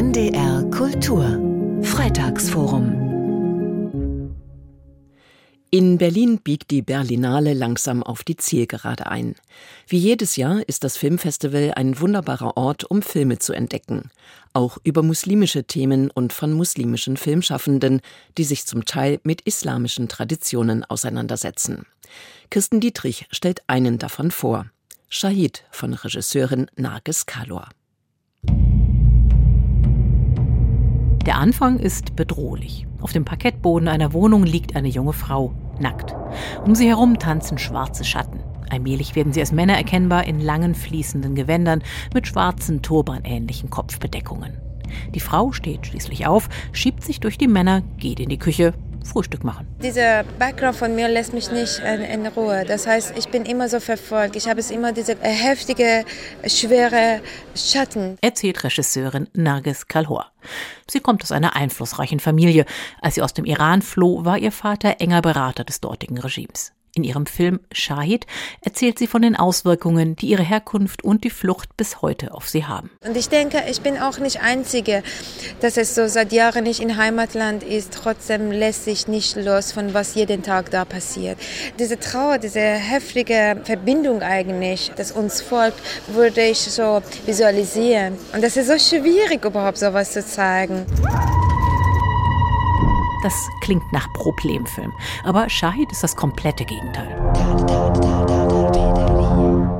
NDR Kultur Freitagsforum in Berlin biegt die Berlinale langsam auf die Zielgerade ein. Wie jedes Jahr ist das Filmfestival ein wunderbarer Ort, um Filme zu entdecken. Auch über muslimische Themen und von muslimischen Filmschaffenden, die sich zum Teil mit islamischen Traditionen auseinandersetzen. Kirsten Dietrich stellt einen davon vor. Shahid von Regisseurin Narges Kalor. Der Anfang ist bedrohlich. Auf dem Parkettboden einer Wohnung liegt eine junge Frau, nackt. Um sie herum tanzen schwarze Schatten. Allmählich werden sie als Männer erkennbar in langen fließenden Gewändern mit schwarzen turbanähnlichen Kopfbedeckungen. Die Frau steht schließlich auf, schiebt sich durch die Männer, geht in die Küche, Frühstück machen. Dieser Background von mir lässt mich nicht in, in, Ruhe. Das heißt, ich bin immer so verfolgt. Ich habe es immer diese äh, heftige, schwere Schatten. Erzählt Regisseurin Nargis Kalhor. Sie kommt aus einer einflussreichen Familie. Als sie aus dem Iran floh, war ihr Vater enger Berater des dortigen Regimes. In ihrem Film Shahid erzählt sie von den Auswirkungen, die ihre Herkunft und die Flucht bis heute auf sie haben. Und ich denke, ich bin auch nicht Einzige, dass es so seit Jahren nicht in Heimatland ist. Trotzdem lässt sich nicht los von was jeden Tag da passiert. Diese Trauer, diese heftige Verbindung eigentlich, das uns folgt, würde ich so visualisieren. Und das ist so schwierig, überhaupt sowas zu zeigen. Das klingt nach Problemfilm. Aber Shahid ist das komplette Gegenteil.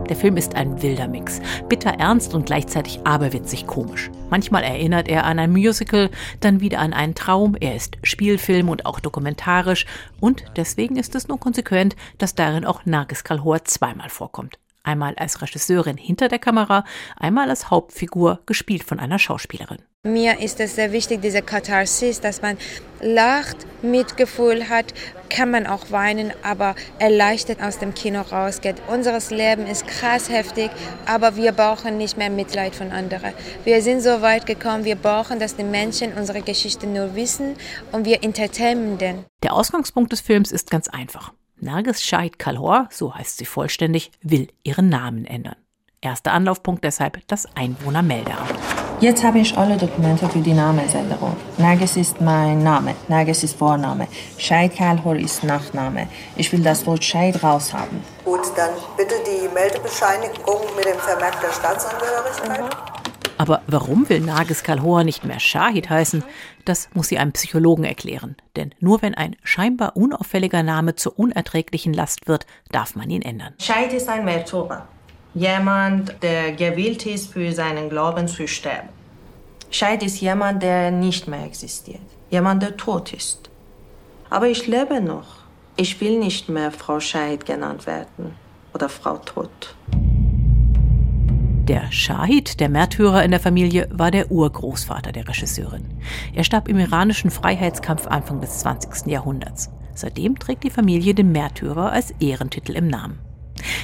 Der Film ist ein wilder Mix. Bitter ernst und gleichzeitig aberwitzig komisch. Manchmal erinnert er an ein Musical, dann wieder an einen Traum. Er ist Spielfilm und auch dokumentarisch. Und deswegen ist es nur konsequent, dass darin auch Nargis Kalhor zweimal vorkommt. Einmal als Regisseurin hinter der Kamera, einmal als Hauptfigur, gespielt von einer Schauspielerin. Mir ist es sehr wichtig, diese Katharsis, dass man lacht, Mitgefühl hat, kann man auch weinen, aber erleichtert aus dem Kino rausgeht. Unseres Leben ist krass heftig, aber wir brauchen nicht mehr Mitleid von anderen. Wir sind so weit gekommen, wir brauchen, dass die Menschen unsere Geschichte nur wissen und wir entertainen den. Der Ausgangspunkt des Films ist ganz einfach. Nargis Shahid Kalhor, so heißt sie vollständig, will ihren Namen ändern. Erster Anlaufpunkt deshalb das Einwohnermeldeamt. Jetzt habe ich alle Dokumente für die Namensänderung. Nergis ist mein Name, Nergis ist Vorname, Scheid Kalhor ist Nachname. Ich will das Wort Scheid raushaben. Gut, dann bitte die Meldebescheinigung mit dem Vermerk der Staatsangehörigkeit. Mhm. Aber warum will Nergis Kalhor nicht mehr Shahid heißen? Das muss sie einem Psychologen erklären. Denn nur wenn ein scheinbar unauffälliger Name zur unerträglichen Last wird, darf man ihn ändern. Scheid ist ein Märtyrer. Jemand, der gewillt ist, für seinen Glauben zu sterben. Scheid ist jemand, der nicht mehr existiert. Jemand, der tot ist. Aber ich lebe noch. Ich will nicht mehr Frau Scheid genannt werden oder Frau Tod. Der Shahid, der Märtyrer in der Familie, war der Urgroßvater der Regisseurin. Er starb im iranischen Freiheitskampf Anfang des 20. Jahrhunderts. Seitdem trägt die Familie den Märtyrer als Ehrentitel im Namen.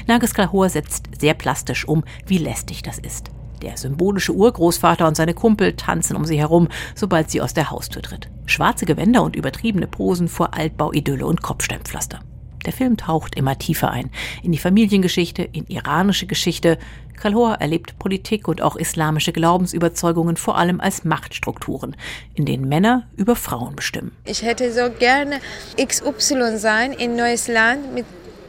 Nages Kalhor setzt sehr plastisch um, wie lästig das ist. Der symbolische Urgroßvater und seine Kumpel tanzen um sie herum, sobald sie aus der Haustür tritt. Schwarze Gewänder und übertriebene Posen vor Altbauidylle und Kopfsteinpflaster. Der Film taucht immer tiefer ein. In die Familiengeschichte, in iranische Geschichte. Kalhor erlebt Politik und auch islamische Glaubensüberzeugungen vor allem als Machtstrukturen, in denen Männer über Frauen bestimmen. Ich hätte so gerne XY sein in neues Land mit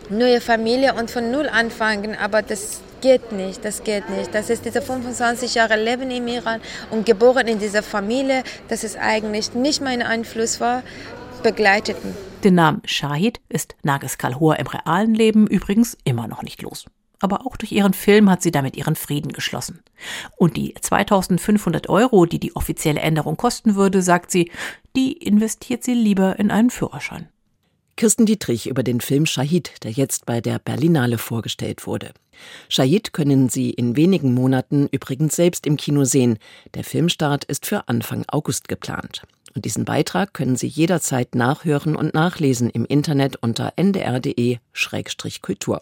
neue Familie und von Null anfangen, aber das geht nicht, das geht nicht. Das ist diese 25 Jahre Leben im Iran und geboren in dieser Familie, dass es eigentlich nicht mein Einfluss war, begleiteten. Den Namen Shahid ist Nages Kalhor im realen Leben übrigens immer noch nicht los. Aber auch durch ihren Film hat sie damit ihren Frieden geschlossen. Und die 2500 Euro, die die offizielle Änderung kosten würde, sagt sie, die investiert sie lieber in einen Führerschein. Kirsten Dietrich über den Film Shahid, der jetzt bei der Berlinale vorgestellt wurde. Shahid können Sie in wenigen Monaten übrigens selbst im Kino sehen. Der Filmstart ist für Anfang August geplant. Und diesen Beitrag können Sie jederzeit nachhören und nachlesen im Internet unter ndr.de-kultur.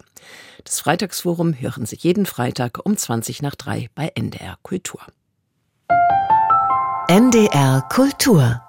Das Freitagsforum hören Sie jeden Freitag um 20 nach 3 bei NDR Kultur. NDR Kultur